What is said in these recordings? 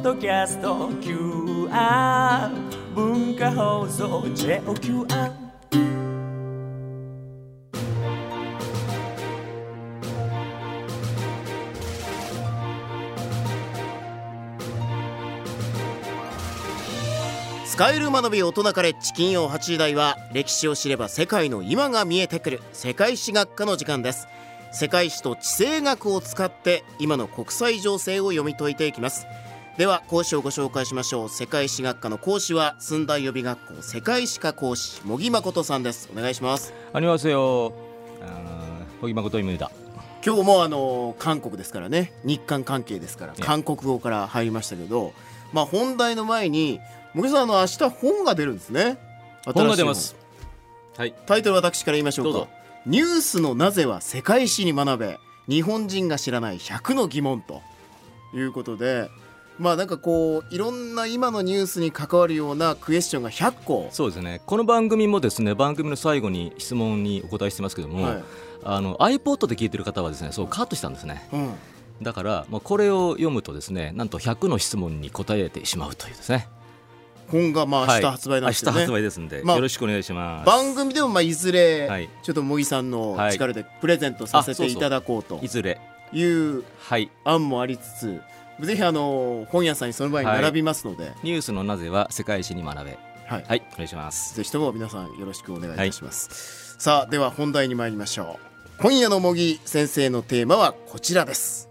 ッドキャスト QR 文化放送 JOQR 使える学び大人カレッジ金曜8時台は歴史を知れば世界の今が見えてくる世界史学科の時間です。世界史と地政学を使って今の国際情勢を読み解いていきます。では講師をご紹介しましょう。世界史学科の講師は寸大予備学校世界史科講師茂木誠さんです。お願いします。ありますよ。茂木誠今だ。今日もあの韓国ですからね。日韓関係ですから韓国語から入りましたけど、まあ本題の前に茂木さんあの明日本が出るんですね。本。が出ます。はい。タイトル私から言いましょうか。ニュースのなぜは世界史に学べ。日本人が知らない100の疑問ということでまあなんかこういろんな今のニュースに関わるようなクエスチョンが100個。そうですね。この番組もですね番組の最後に質問にお答えしてますけども、はい。あの iPod で聞いてる方はですねそうカットしたんですね。うん、だから、まあ、これを読むとですねなんと100の質問に答えてしまうというですね。本がまあ明日発売なん明日ですよね、発売ですんで、まあよろしくお願いします。番組でもまあいずれ、はい。ちょっと茂木さんのはい。力でプレゼントさせていただこうといずれ。いうはい。案もありつつぜひあの本屋さんにその場合に並びますので、ニュースのなぜは世界史に学べ。はい。はいお願いします。ぜひとも皆さんよろしくお願いいたします、さあでは本題に参りましょう。今夜の茂木先生のテーマはこちらです。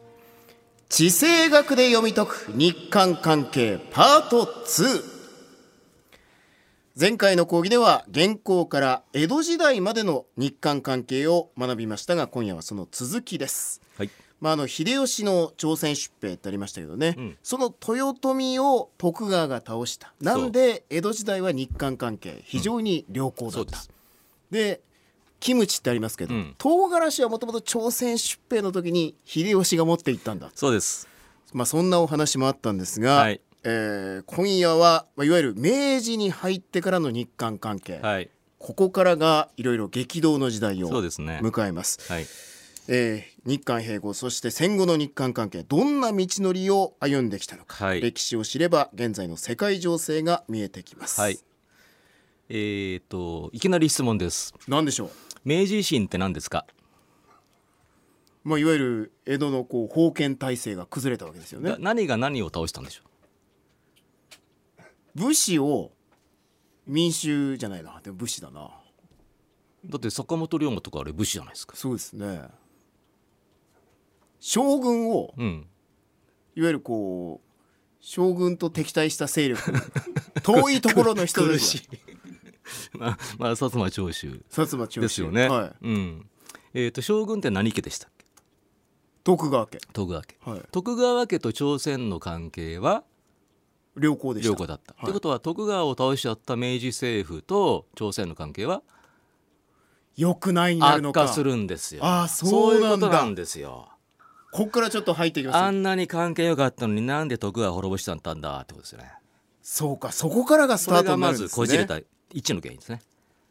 地政学で読み解く日韓関係パート2前回の講義では現行から江戸時代までの日韓関係を学びましたが今夜はその続きです。はいまあ、あの秀吉の朝鮮出兵ってありましたけどね、うん。その豊臣を徳川が倒した。なんで江戸時代は日韓関係非常に良好だった、そうです。でキムチってありますけど、うん。唐辛子はもともと朝鮮出兵の時に秀吉が持っていったんだ、そうです。まあ、そんなお話もあったんですが、はい。えー今夜は、まあ、いわゆる明治に入ってからの日韓関係、はい。ここからがいろいろ激動の時代をそうですね。迎えます。はいえー日韓併合そして戦後の日韓関係どんな道のりを歩んできたのか、はい。歴史を知れば現在の世界情勢が見えてきます。はい。えー、といきなり質問です。なんでしょう、明治維新って何ですか？まあ、いわゆる江戸のこう封建体制が崩れたわけですよね。な。何が何を倒したんでしょ武士を民衆じゃないな。でも武士だな。うだって坂本龍馬とかあれ武士じゃないですか。そうですね将軍をうん。いわゆるこう将軍と敵対した勢力 遠いところの人たち苦しい。まあ、まあ、薩摩長州薩摩長州。ですよね、はい、うん。えー、と将軍って何家でしたっけ？徳川家、徳川家。はい、徳川家と朝鮮の関係は？良好でした。良好だった。い。ということは徳川を倒しちゃった明治政府と朝鮮の関係は？良くないになるのか。悪化するんですよ。あーそういうことなんですよ。こっからちょっと入っていきますあんなに関係良かったのになんで徳川滅ぼしたんだってことですよね。そうかそこからがスそタートになるんですねこじれた一の原因ですね。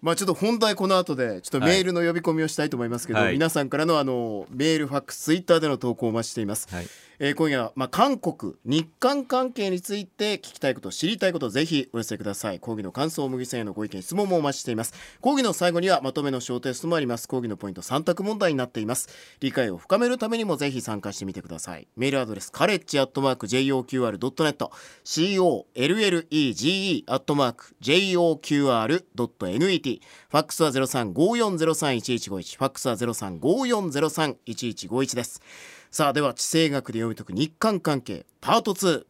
まあちょっと本題この後でちょっとメールの呼び込みをしたいと思いますけど、はい皆さんからのあのメールファックスツイッターでの投稿をお待ちしています、はい。今夜は、まあ、韓国日韓関係について聞きたいこと知りたいことぜひお寄せください。講義の感想麦さんへのご意見質問もお待ちしています。講義の最後にはまとめの小テストもあります。講義のポイント3択問題になっています。理解を深めるためにもぜひ参加してみてください。メールアドレスカレッジアットマーク JOQR.net COLLEGE アットマーク JOQR.net ファックスは0354031151ファックスは0354031151です。さあでは地政学で読み解く日韓関係パート2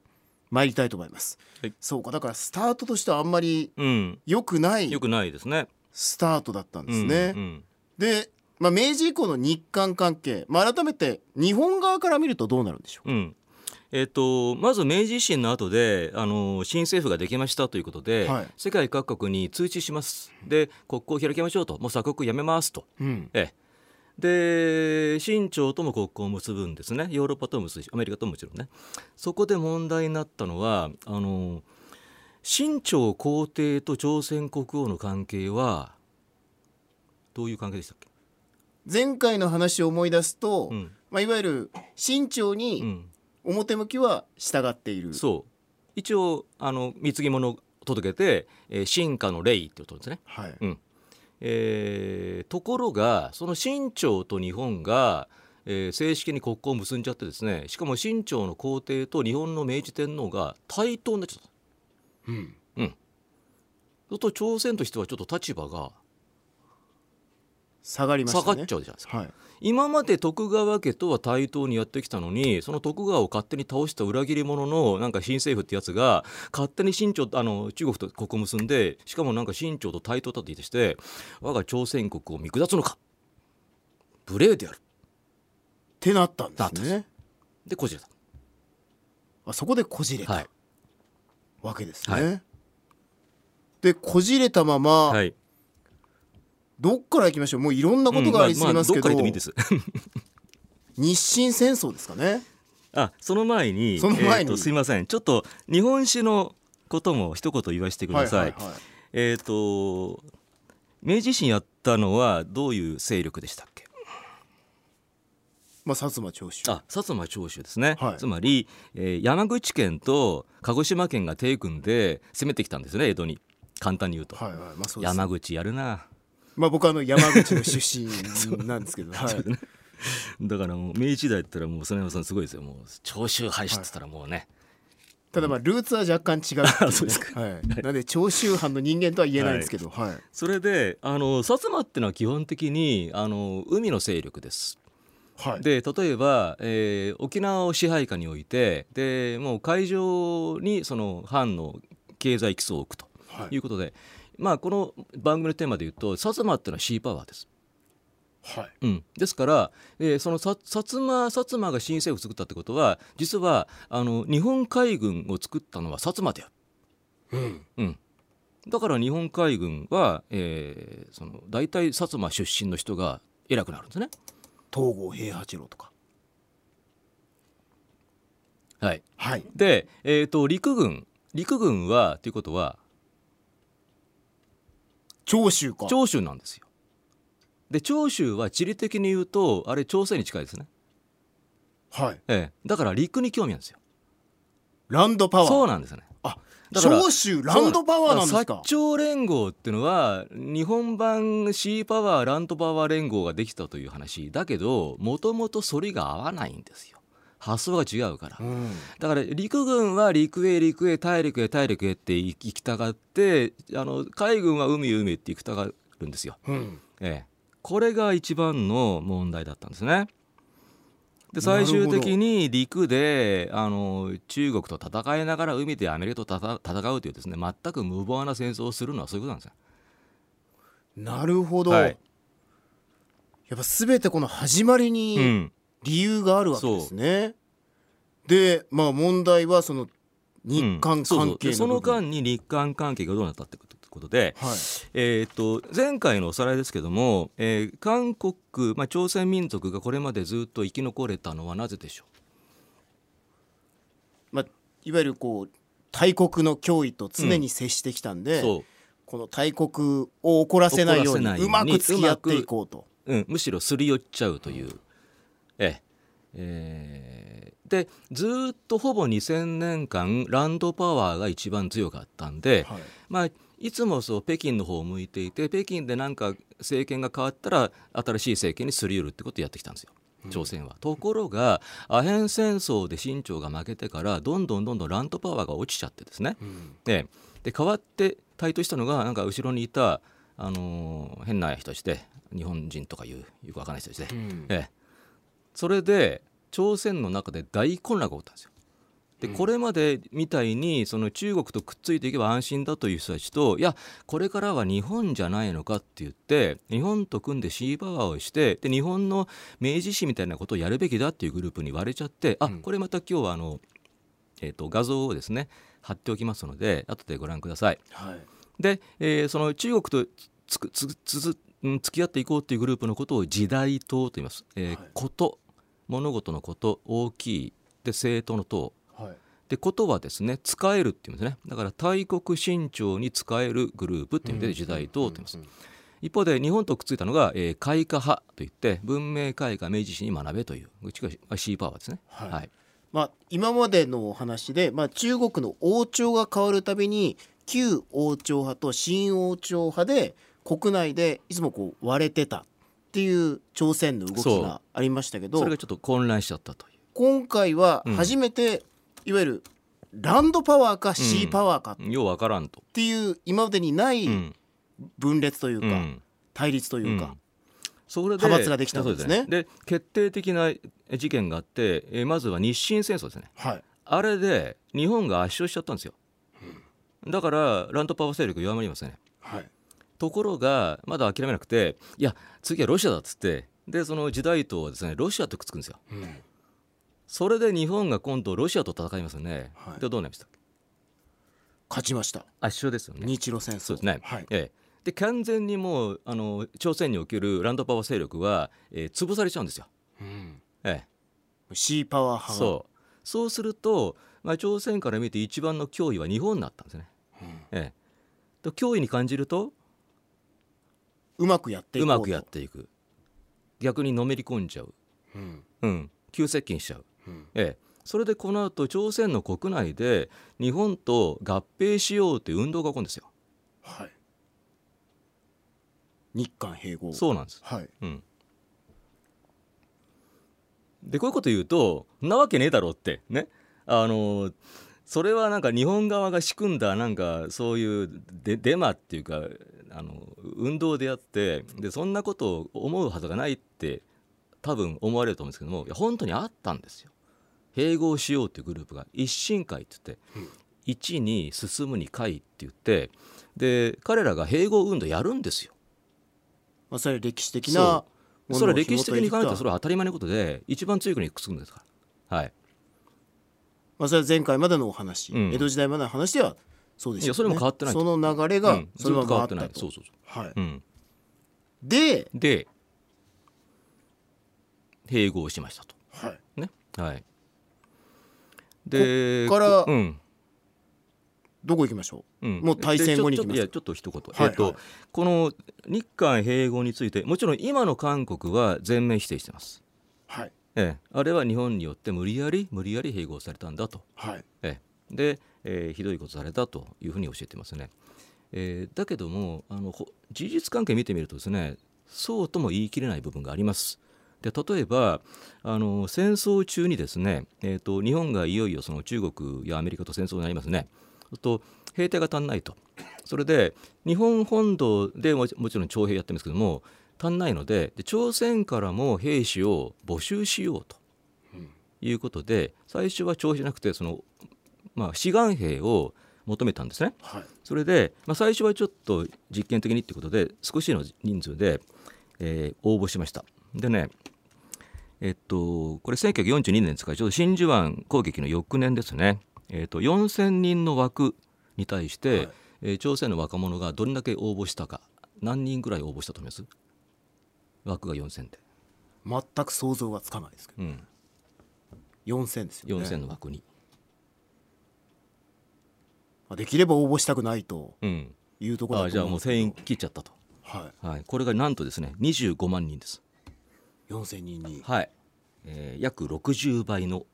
参りたいと思います、はい。そうかだからスタートとしてはあんまりうん。良くないよくないですね。スタートだったんですね、うんうん。で、まあ、明治以降の日韓関係、まあ、改めて日本側から見るとどうなるんでしょううん。えっとまず明治維新の後であの新政府ができましたということで、はい。世界各国に通知します。で国交を開きましょうと。もう鎖国やめますと、うん。ええ、で清朝とも国交を結ぶんですね。ヨーロッパとも結ぶしアメリカとももちろんね。そこで問題になったのはあの清朝皇帝と朝鮮国王の関係はどういう関係でしたっけ、前回の話を思い出すと、うん。まあ、いわゆる清朝うにん、表向きは従っている、そ一応あの貢ぎ物を届けて、えー、進化の礼ってことですね。はい。うんえーところがその清朝と日本が、えー正式に国交を結んじゃってですねしかも清朝の皇帝と日本の明治天皇が対等になっちゃった。うんそうすると朝鮮としてはちょっと立場が下がりましたね。下がっちゃうじゃないですか。はい。今まで徳川家とは対等にやってきたのにその徳川を勝手に倒した裏切り者のなんか新政府ってやつが勝手に清朝あの中国と国を結んでしかもなんか清朝と対等だと言い出して我が朝鮮国を見下すのか。無礼である。ってなったんですね。でこじれた。あそこでこじれたはい。わけですね、はでこじれたまま、はい、どっから行きましょう？もういろんなことがありすぎますけど、うんまあまあど日清戦争ですかね。あその前にその前に。えーとすいません。ちょっと日本史のことも一言言わせてください。はいはいはい。えっ、と明治維新やったのはどういう勢力でしたっけ？まあ薩摩長州。あ薩摩長州ですね、はい。つまり、えー山口県と鹿児島県が手組んで攻めてきたんですね江戸に。簡単に言うと、はいはい。まあそう山口やるなまあ僕はあの山口の出身なんですけど、はい、だからもう明治時代だったらもう曽根山さんすごいですよ。もう長州廃止って言ったらもうね、ただまあルーツは若干違うね。そうですか。はい、なんで長州藩の人間とは言えないんですけど、はい。それであの薩摩ってのは基本的にあの海の勢力です。はい。で例えば、えー沖縄を支配下に置いてでもう海上にその藩の経済基礎を置くとはい。いうことで、まあこの番組のテーマで言うと薩摩っていうのはシーパワーです。はい。うん、ですから、えーそのさ薩摩薩摩が新政府を作ったってことは実はあの日本海軍を作ったのは薩摩である。うん。うん。だから日本海軍は、えーその大体薩摩出身の人が偉くなるんですね。東郷平八郎とか。はい、はい。で、えー、と陸軍。陸軍はということは長州か。長州なんですよ。で長州は地理的に言うとあれ朝鮮に近いですね、はい。ええ、だから陸に興味あるんですよ。ランドパワー。そうなんですよね。あ長州ランドパワーなんですか？薩長連合っていうのは日本版シーパワーランドパワー連合ができたという話だけどもともと反りが合わないんですよ発想が違うから。うん。だから陸軍は陸へ陸へ大陸へ大陸へって行きたがってあの海軍は海へ海へって行きたがるんですよ、うん。ええ、これが一番の問題だったんですね。で最終的に陸であの中国と戦いながら海でアメリカと戦戦うというですね全く無謀な戦争をするのはそういうことなんですよ。なるほど、はい。やっぱ全てこの始まりうにん、理由があるわけですね、でまあ問題はその日韓うん。そうそう。関係でその間に日韓関係がどうなったってことで、はい。えー、と前回のおさらいですけども、えー韓国、まあ、朝鮮民族がこれまでずっと生き残れたのはなぜでしょまあ、いわゆるこう大国の脅威と常に接してきたんう、で、そう。この大国を怒らせないようにうにうまく付き合っていこうと。うん、むしろすり寄っちゃうという。ええ。えー。でずーっとほぼ2000年間ランドパワーが一番強かったんで、はい。まあ、いつもそう北京の方を向いていて北京でなんか政権が変わったら新しい政権にすり寄るってことをやってきたんですよ。朝鮮は。ところがアヘン戦争で清朝が負けてからどんどんどんどんランドパワーが落ちちゃってですね、うん。でわって台頭したのがなんか後ろにいた、あのー変な人して日本人とかいうよくわからない人して、うん。ええ、それで朝鮮の中で大混乱が起こったんですよ。でこれまでみたいにその中国とくっついていけば安心だという人たちといやこれからは日本じゃないのかって言って日本と組んでシーパワーをしてで日本の明治史みたいなことをやるべきだっていうグループに割れちゃってあうんこれまた今日はあの、えー、と画像をですね貼っておきますので後でご覧ください。はいで、えーその中国とつくつつつうん付き合っていこうというグループのことを時代党と言います。えーはいこと物事のこと大きい。で政党の党はい。でことはですね。使えるっていうんですね。だから大国新朝に使えるグループっていう意味で時代党と言います。一方で日本とくっついたのが、えー開化派といって文明開化明治史に学べといううちがシーパワーですね。はい。まあ、今までのお話で、まあ、中国の王朝が変わるたびに旧王朝派と新王朝派で国内でいつもこう割れてたっていう朝鮮の動きがありましたけどそれがちょっと混乱しちゃったという。今回は初めて、いわゆるランドパワーかシーパワーかっようわからんと。ていう今までにないうん。分裂というか、うん。対立というか、それで派閥ができたんですね。で決定的な事件があって、えーまずは日清戦争ですね。はい。あれで日本が圧勝しちゃったんですよ。だからランドパワー勢力弱まりますよね。はいところがまだ諦めなくていや次はロシアだっつってでその時代とはですねロシアとくっつくんですよ。うん。それで日本が今度ロシアと戦いますよね。はい。でどうなりました？勝ちました。圧勝ですよね。日露戦争。そうですね。はい、ええ、で完全にもうあの朝鮮におけるランドパワー勢力は、えー潰されちゃうんですよ。うん。えシーパワーえ、派が。そう。そうすると、まあ、朝鮮から見て一番の脅威は日本になったんですね。うん。ええ、と脅威に感じるとうまくやっていうこうと。まくやっていく。逆にのめり込んじゃう、うん。うん、急接近しちゃう、うん。ええ、それでこの後朝鮮の国内で日本と合併しようという運動が起こるんですよ。はい。日韓併合。そうなんです。はい。うん、でこういうこと言うと「んなわけねえだろ」ってね。あのそれはなんか日本側が仕組んだなんかそういうデデマっていうかあの運動であってでそんなことを思うはずがないって多分思われると思うんですけどもいや本当にあったんですよ。併合しようっていうグループが一進会って言って、一に進むに会って言ってで彼らが併合運動やるんですよ。まあそれ歴史的そなうそれは歴史的に考えたらそれれは当たり前のことで一番強い国にくっつくんですから。はい。まあそれは前回までのお話、うん江戸時代までの話ではそうですよねいやそれも変わってないその流れがそのまと変わってない。そうそうそはい、う。うん。で、で併合しましたと。はい、ね。はい。でこっからうん。どこ行きましょう？ん、もう大戦後に行きますでちょちょいやちょっと一言、はいえっとはいこの日韓併合についてもちろん今の韓国は全面否定してます、ええ、あれは日本によって無理やり無理やり併合されたんだとはいええ、で、えーひどいことされたというふうに教えてますね。えーだけどもあのほ事実関係見てみるとですねそうとも言い切れない部分があります。で例えばあの戦争中にですね、えー、と日本がいよいよその中国やアメリカと戦争になりますね。と兵隊が足んないとそれで日本本土でももちろん徴兵やってるんですけども足んないのでで朝鮮からも兵士を募集しようということで最初は徴兵じゃなくてそのまあ、志願兵を求めたんですね。はいそれで、まあ、最初はちょっと実験的にっていうことで少しの人数で、えー応募しました。でねえっとこれ1942年ですからちょうど真珠湾攻撃の翌年ですね、えっと4,000人の枠に対して、はいえー朝鮮の若者がどれだけ応募したか何人ぐらい応募したと思います？枠が4,000で、全く想像がつかないですけど。うん、4000ですよね。4,000の枠に、まあできれば応募したくないとうん、いうところあじゃあだうんですけど。もう定員切っちゃったと、ははい、これがなんとですね25万人です。い4000人に。はい、えー約60倍の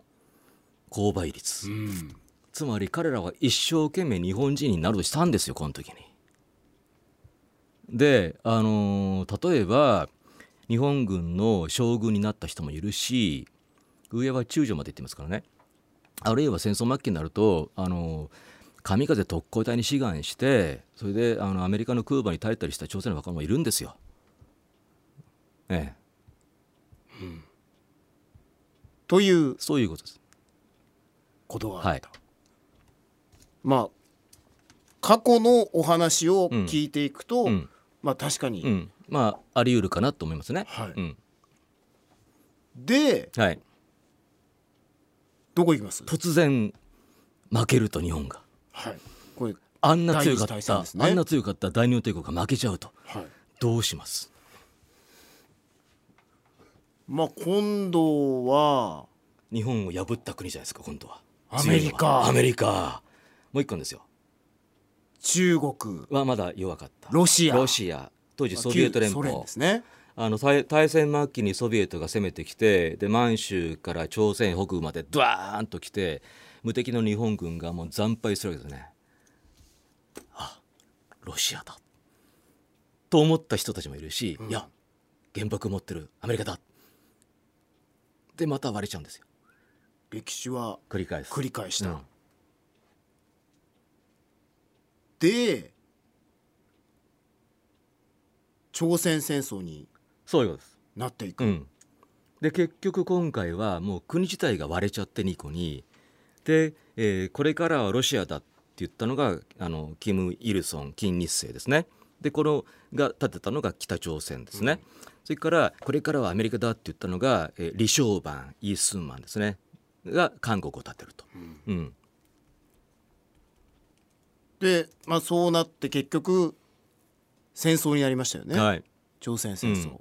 購買率、うん。つまり彼らは一生懸命日本人になるとしたんですよこの時に。で、あのー例えば日本軍の将軍になった人もいるし上は中将まで行ってますからね。あるいは戦争末期になると、あのー神風特攻隊に志願してそれであのアメリカの空母に耐えたりした朝鮮の若者もいるんですよ。ええ、というそういうことです。ことがあった、はい。まあ過去のお話を聞いていくと、うん。まあ確かに、うん、まああり得るかなと思いますね。はいうん、ではい。どこ行きます？突然負けると日本がはいこれあんな強かった、あんな強かった大日本帝国が負けちゃうとはいどうします？まあ今度は日本を破った国じゃないですか今度は。アメリカアメリカ。もう一個ですよ。中国はまだ弱かった。ロシアロシア当時ソビエト連邦。ですね。あの大大戦末期にソビエトが攻めてきてで満州から朝鮮北部までドワーンと来て無敵の日本軍がもう惨敗するわけですね。あロシアだ。と思った人たちもいるし、いや原爆持ってるアメリカだ。でまた割れちゃうんですよ。歴史は繰り返す。繰り返した、うん。で朝鮮戦争にそういうことです。なっていく、うん、で結局今回はもう国自体が割れちゃって2個に。で、えーこれからはロシアだって言ったのがあのキム・イルソン金日成ですね。でこのが立てたのが北朝鮮ですね、それからこれからはアメリカだって言ったのが、えー李承晩イ・スンマンですね。が韓国を立てると、うん。で、まあ、そうなって結局戦争になりましたよね、はい、朝鮮戦争、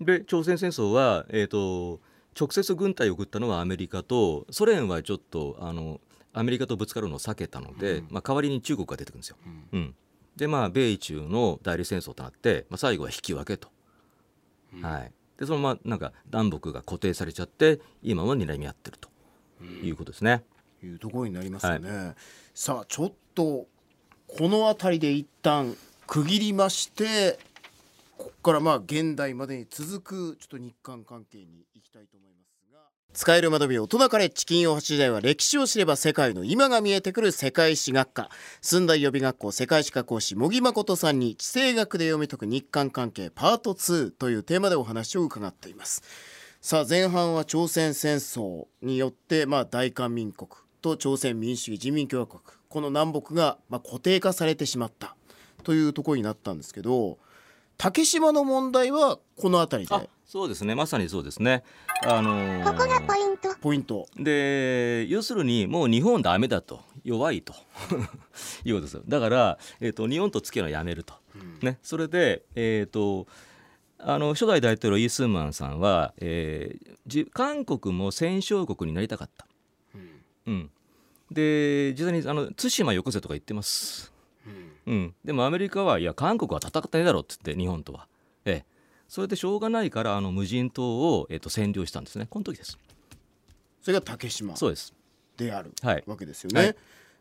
で朝鮮戦争は、えー、と直接軍隊を送ったのはアメリカとソ連はちょっとあのアメリカとぶつかるのを避けたので、まあ、代わりに中国が出てくるんですよ。うん。でまあ米中の代理戦争となって、まあ、最後は引き分けと。はい、でそのままなんか南北が固定されちゃって今も睨み合ってるということですね。いうところになりますよね、さあちょっとこの辺りで一旦区切りましてここからまあ現代までに続くちょっと日韓関係に行きたいと思いますが。使える窓辺大人カレッジ金曜8時台は歴史を知れば世界の今が見えてくる世界史学科。寸大予備学校世界史科講師茂木誠さんに地政学で読み解く日韓関係パート2というテーマでお話を伺っています。さあ前半は朝鮮戦争によってまあ大韓民国と朝鮮民主主義人民共和国。この南北がまあ固定化されてしまった。というところになったんですけど竹島の問題はこの辺りあでそうですね。まさにそうですね。あのーここがポイント。ポイント。で要するにもう日本ダメだと。弱いと。いうことですよ。だから、えー、と日本と付き合うのはやめると、ね、それで、えー、とあの初代大統領イ・スンマンさんは、えーじ韓国も戦勝国になりたかった、うんで実際にあの対馬よこせとか言ってます、うん、でもアメリカはいや韓国は戦ってねえだろって言って日本とは、ええ、それでしょうがないからあの無人島を、えー、と占領したんですね。この時です。それが竹島そうです。であるはい。わけですよね。はい。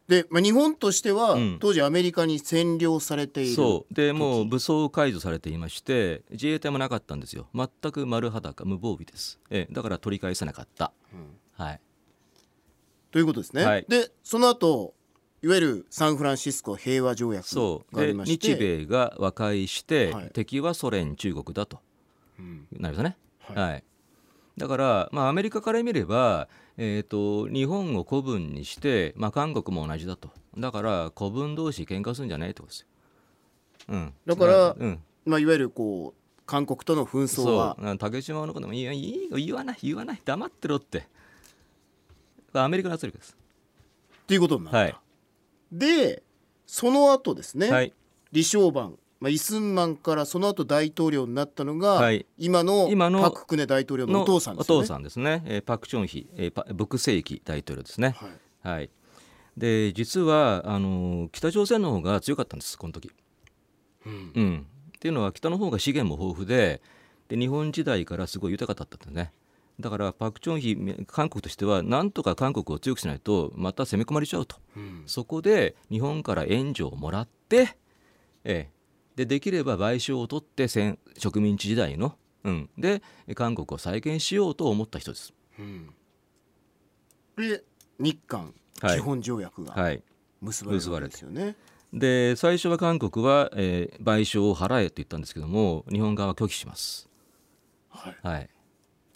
で、まあ、日本としては、うん。当時アメリカに占領されている。そう。でもう武装解除されていまして自衛隊もなかったんですよ。全く丸裸無防備です、ええ。だから取り返せなかった、はいということですね。はい。でその後いわゆるサンフランシスコ平和条約がありでまして。日米が和解して、はい。敵はソ連中国だと。うん。なりますね、はい。はい。だから、まあ、アメリカから見れば、えー、と日本を古文にして、まあ、韓国も同じだと。だから古文同士喧嘩するんじゃないってことですよ、うん、だからまあうん、まあ、いわゆるこう韓国との紛争そは竹島のこともいやいいよ言わない言わない。黙ってろってアメリカの圧力です。っていうことになった。はい。でその後ですね、はい。李承晩、まあ、イスンマンからその後大統領になったのが、はい。今の今のパク・クネ大統領のお父さんですよね。お父さんですね、えーパク・チョンヒ、えーパ朴正規大統領ですね。はい。はい。で実はあのー北朝鮮の方が強かったんですこの時。うん。うん。っていうのは北の方が資源も豊富でで日本時代からすごい豊かだったんですねだからパク・チョンヒ韓国としてはなんとか韓国を強くしないとまた攻め込まれちゃうと。うん。そこで日本から援助をもらって、ええ、でできれば賠償を取って戦植民地時代の、うん、で韓国を再建しようと思った人です。うん。で日韓はい。基本条約がはい、結ばれるわけですよね。で最初は韓国は、えー賠償を払えと言ったんですけども日本側は拒否します。はい。はい、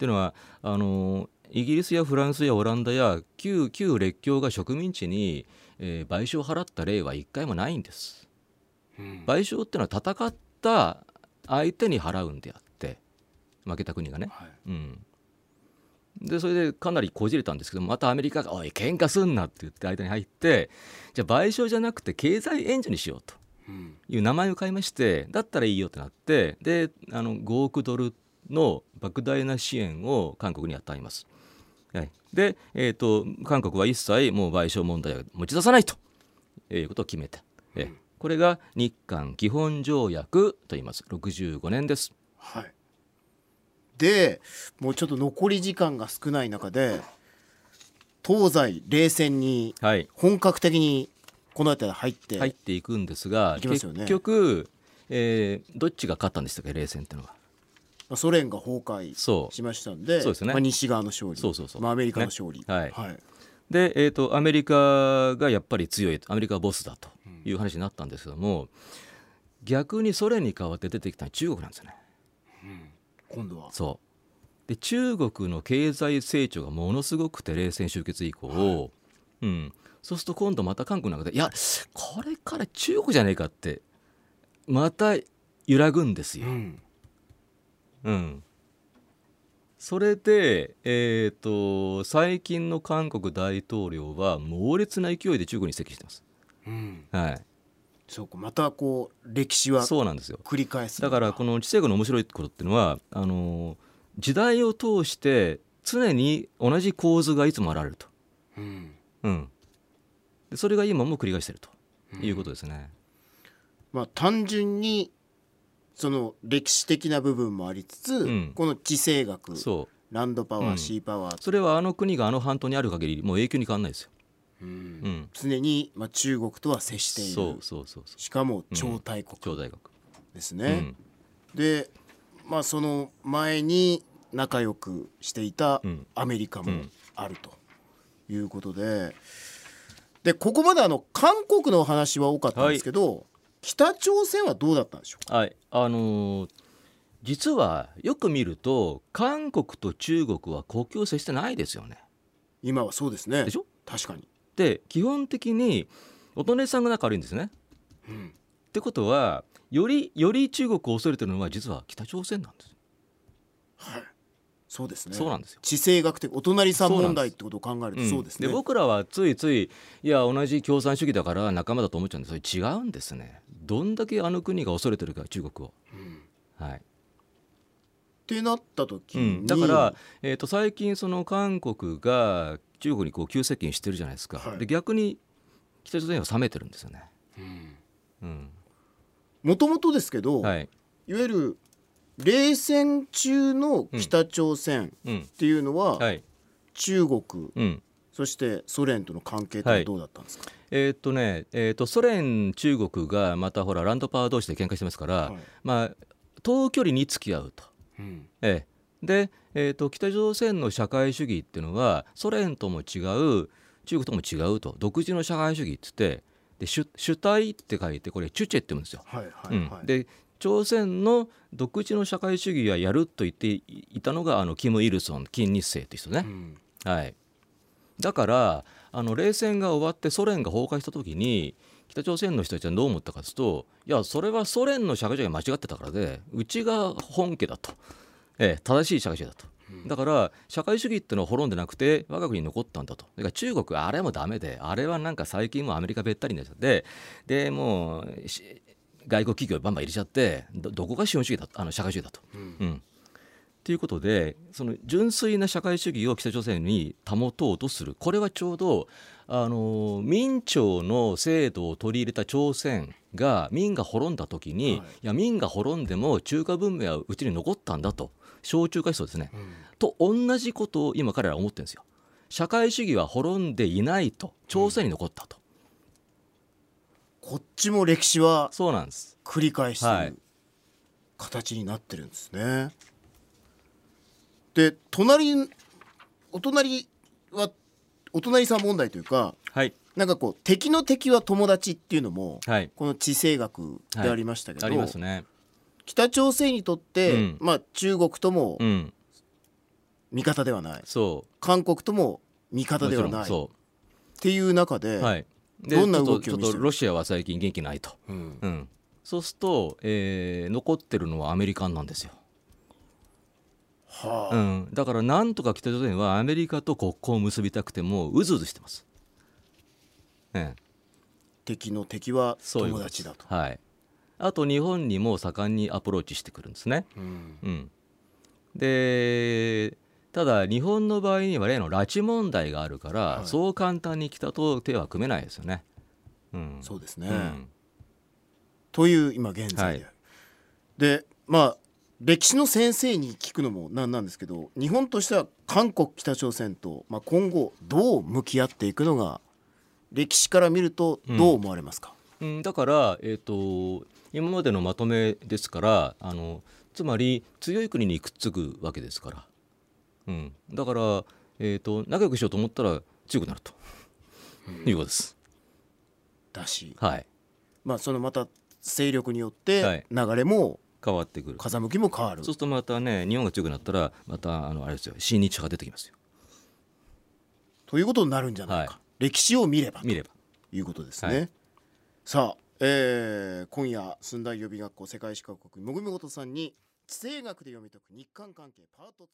っていうのはあのイギリスやフランスやオランダや旧旧列強が植民地に、えー賠償を払った例は一回もないんです。うん。賠償っていうのは戦った相手に払うんであって負けた国がね、はい。うん、でそれでかなりこじれたんですけどまたアメリカが「おい喧嘩すんな」って言って間に入ってじゃあ賠償じゃなくて経済援助にしようとうん。いう名前を変えましてだったらいいよってなってであの5億ドルの莫大な支援を韓国に与えます。はい、で、えー、と韓国は一切もう賠償問題を持ち出さないと。いうことを決めて、えこれが日韓基本条約と言います。65年です。はい、でもうちょっと残り時間が少ない中で東西冷戦にはい。本格的にこの辺り入って、入っていくんですがね。結局、えーどっちが勝ったんでしたっけ？冷戦っていうのはまあソ連が崩壊しましたんでそうですね。まあ、西側の勝利。そうそうそう。まあ、アメリカの勝利、ね。はい。はい。で、えー、とアメリカがやっぱり強いアメリカがボスだという話になったんですけども、逆にソ連に代わって出てきたのは中国なんですよね。今度は。そう。で中国の経済成長がものすごくて冷戦終結以降、うん、そうすると今度また韓国の中でいやこれから中国じゃねえかってまた揺らぐんですよ。うんうん、それで、えー、と最近の韓国大統領は猛烈な勢いで中国に接近してます。うん。はい、そうかまたこう歴史はそうなんですよ。繰り返すだからこの地政学の面白いことっていうのはあの時代を通して常に同じ構図がいつも現れると、うん。うん、でそれが今も繰り返してるということですね。まあ単純にその歴史的な部分もありつつ、ん。この地政学そう。ランドパワー、うん。シーパワー、それはあの国があの半島にある限りもう永久に変わんないですよ。うん。うん、常に、まあ、中国とは接している。そうそうそうそう。しかも超大国超大学。ですね。うん。でまあその前に仲良くしていたうん。アメリカもうん。あるということで、でここまであの韓国のお話は多かったんですけど、北朝鮮はどうだったんでしょうか？はい、あのー実はよく見ると韓国と中国は国境を接してないですよね。今はそうですねでしょ？確かに、で基本的にお隣さんが仲悪いんですね。うんってことはよりより中国を恐れてるのは実は北朝鮮なんです。はい、そうですね。そうなんですよ。地政学的お隣さん問題ってことを考えるとそうですね、で僕らはついついいや同じ共産主義だから仲間だと思っちゃうんですそれ違うんですね。どんだけあの国が恐れてるか中国を。うん。はい。ってなった時うに、ん、だから、えー、と最近その韓国が中国にこう急接近してるじゃないですか、はい。で逆に北朝鮮は冷めてるんですよね。うん。うん。もともとですけど、はい。いわゆる冷戦中の北朝鮮うん。っていうのは、はい。中国うん。そしてソ連との関係ってどうだったんですか、えーっとね、えーっとソ連中国がまたほらランドパワー同士で喧嘩してますから、はい。まあ遠距離に付き合うと。うん。ええ。で、えー、と北朝鮮の社会主義っていうのはソ連とも違う中国とも違うと。独自の社会主義っつってで主主体って書いてこれチュチェって言うんですよ。はいはいはい、うん、で朝鮮の独自の社会主義はやると言っていたのがあのキム・イルソン金日成という人ね。う。ん。はい、だからあの冷戦が終わってソ連が崩壊した時に北朝鮮の人たちはどう思ったかというといやそれはソ連の社会主義が間違ってたからでうちが本家だと、ええ、正しい社会主義だと。だから社会主義ってのは滅んでなくて我が国に残ったんだと。だから中国あれもダメであれはなんか最近もうアメリカべったりになっちゃってでもうし外国企業バンバン入れちゃってどどこが資本主義だあの社会主義だと。うん。ということでその純粋な社会主義を北朝鮮に保とうとする。これはちょうどあの明朝の制度を取り入れた朝鮮が明が滅んだ時に、はい。い、や明が滅んでも中華文明はうちに残ったんだと。小中華思想ですね、と同じことを今彼らは思ってるんですよ。社会主義は滅んでいないと。朝鮮に残ったと、こっちも歴史はそうなんです。繰り返してはい。る形になってるんですね。で隣お隣はお隣さん問題というかはい。なんかこう敵の敵は友達っていうのもはい。この地政学でありましたけど、ありますね。北朝鮮にとって、うん。まあ、中国ともうん。味方ではない、そ韓国とも味う方ではない。っていう中で、うはい。でどんな動きを見せる？ロシアは最近元気ないと。うん。うん、そうすると、えー残ってるのはアメリカンなんですよ、はあ。うん、だからなんとか北朝鮮はアメリカと国交を結びたくてもうずうずしてます、ええ、敵の敵は友達だと。はい、あと日本にも盛んにアプローチしてくるんですね、うん。うん、でただ日本の場合には例の拉致問題があるから、はい。そう簡単に北と手は組めないですよね、うん、そうですね、うん。という今現在で、はい。でまあ歴史の先生に聞くのもなんなんですけど日本としては韓国北朝鮮と、まあ、今後どう向き合っていくのが歴史から見るとどう思われますか、うん、だから、えー、と今までのまとめですからあのつまり強い国にくっつくわけですから、うん、だから、えー、と仲良くしようと思ったら強くなると、いうことです。だし、はい、まあ、そのまた勢力によっはてい。流れも変わってくる。風向きも変わる。そうするとまたね日本が強くなったらまたあのあれですよ。親日派が出てきますよ。ということになるんじゃないか、は歴史を見ればと。見れば。いうことですね。はい。さあ、えー今夜寸大予備学校世界史科国もぐみごとさんに地政学で読み解く日韓関係パート2